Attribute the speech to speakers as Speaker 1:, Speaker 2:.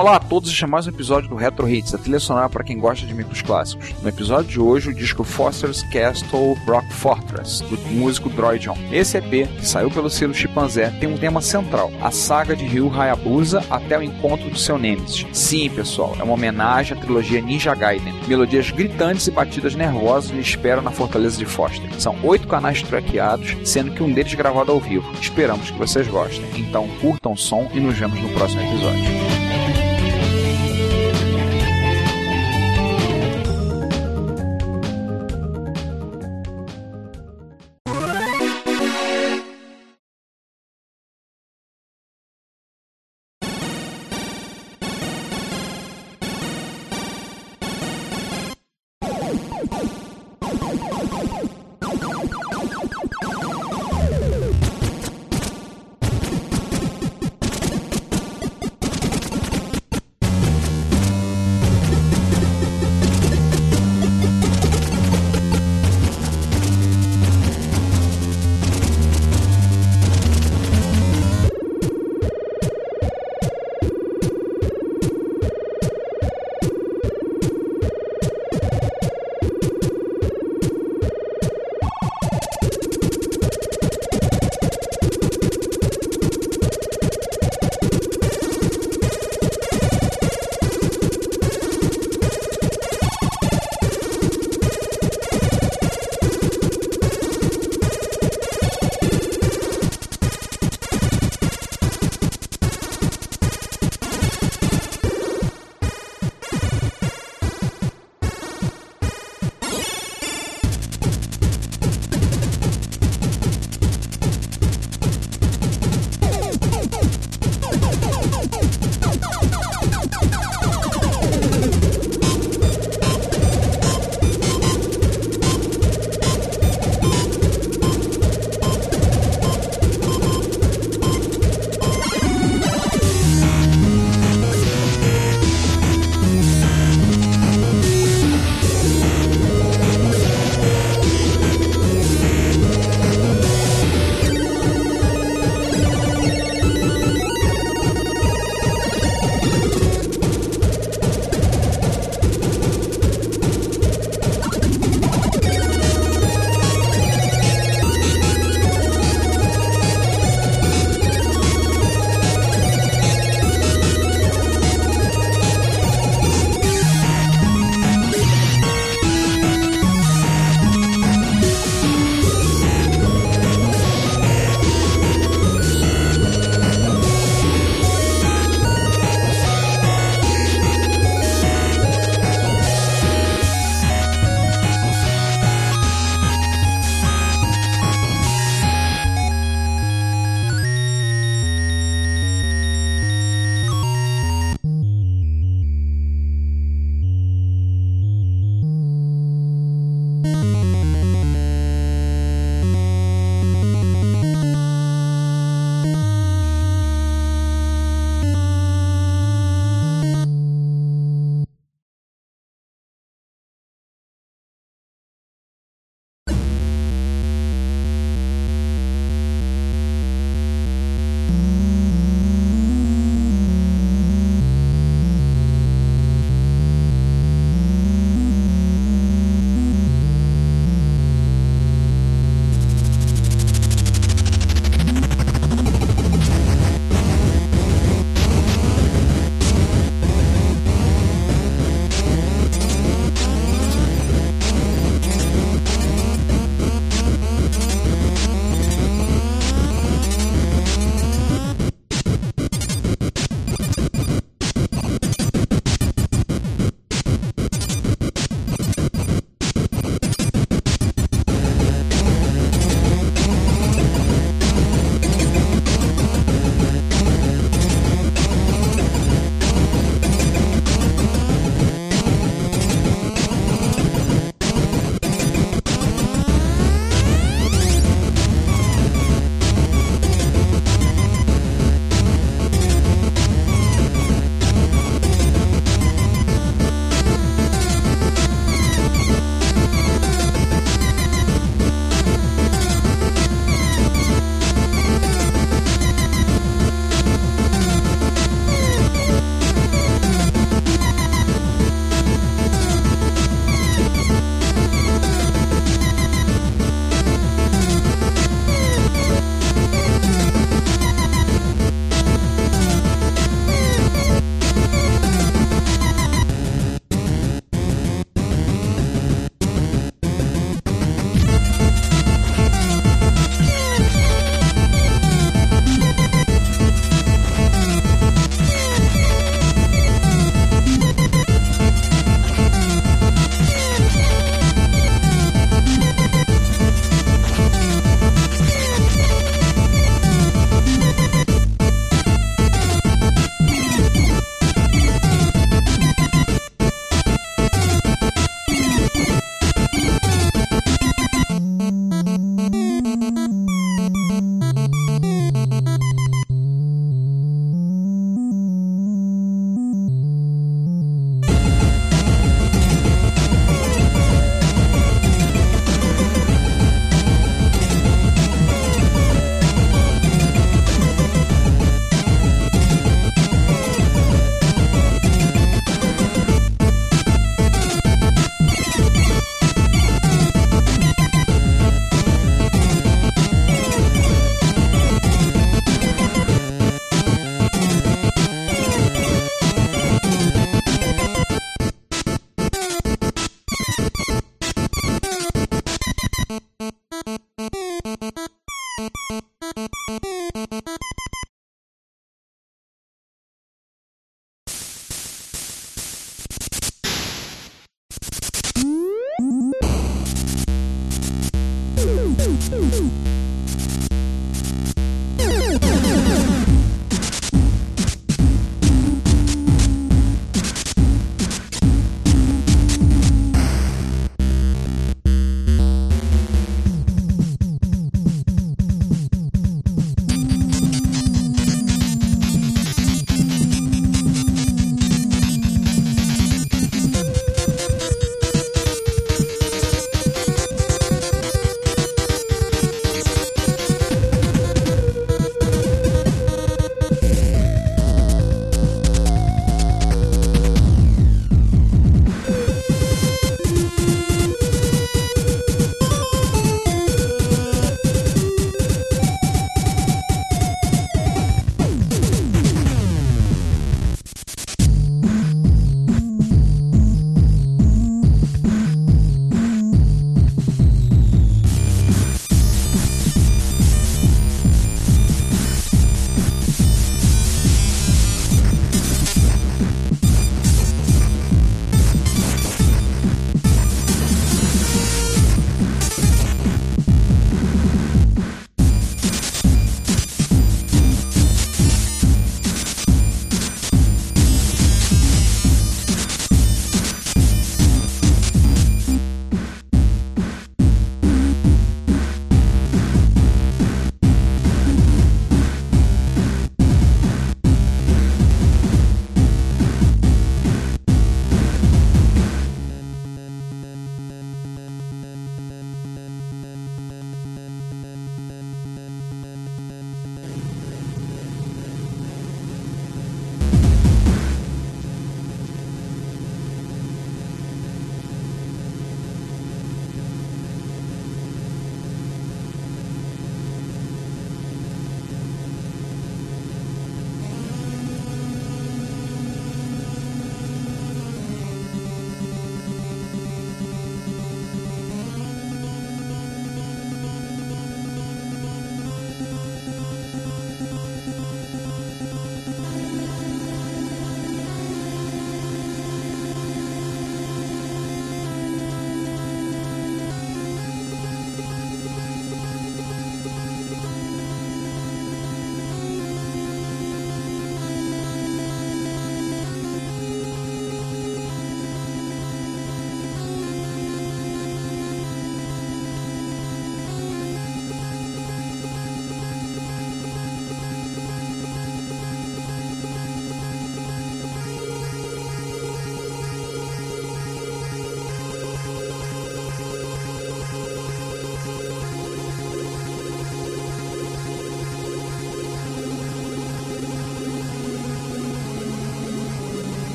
Speaker 1: Olá a todos, este é mais um episódio do Retro Hits, a trilha sonora para quem gosta de micros clássicos. No episódio de hoje, o disco Foster's Castle Rock Fortress, do músico Droidion. Esse EP, que saiu pelo selo Chimpanzé, tem um tema central, a saga de Ryu Hayabusa até o encontro do seu Nemesis. Sim, pessoal, é uma homenagem à trilogia Ninja Gaiden. Melodias gritantes e batidas nervosas lhe esperam na fortaleza de Foster. São oito canais trackeados, sendo que um deles gravado ao vivo. Esperamos que vocês gostem. Então curtam o som e nos vemos no próximo episódio.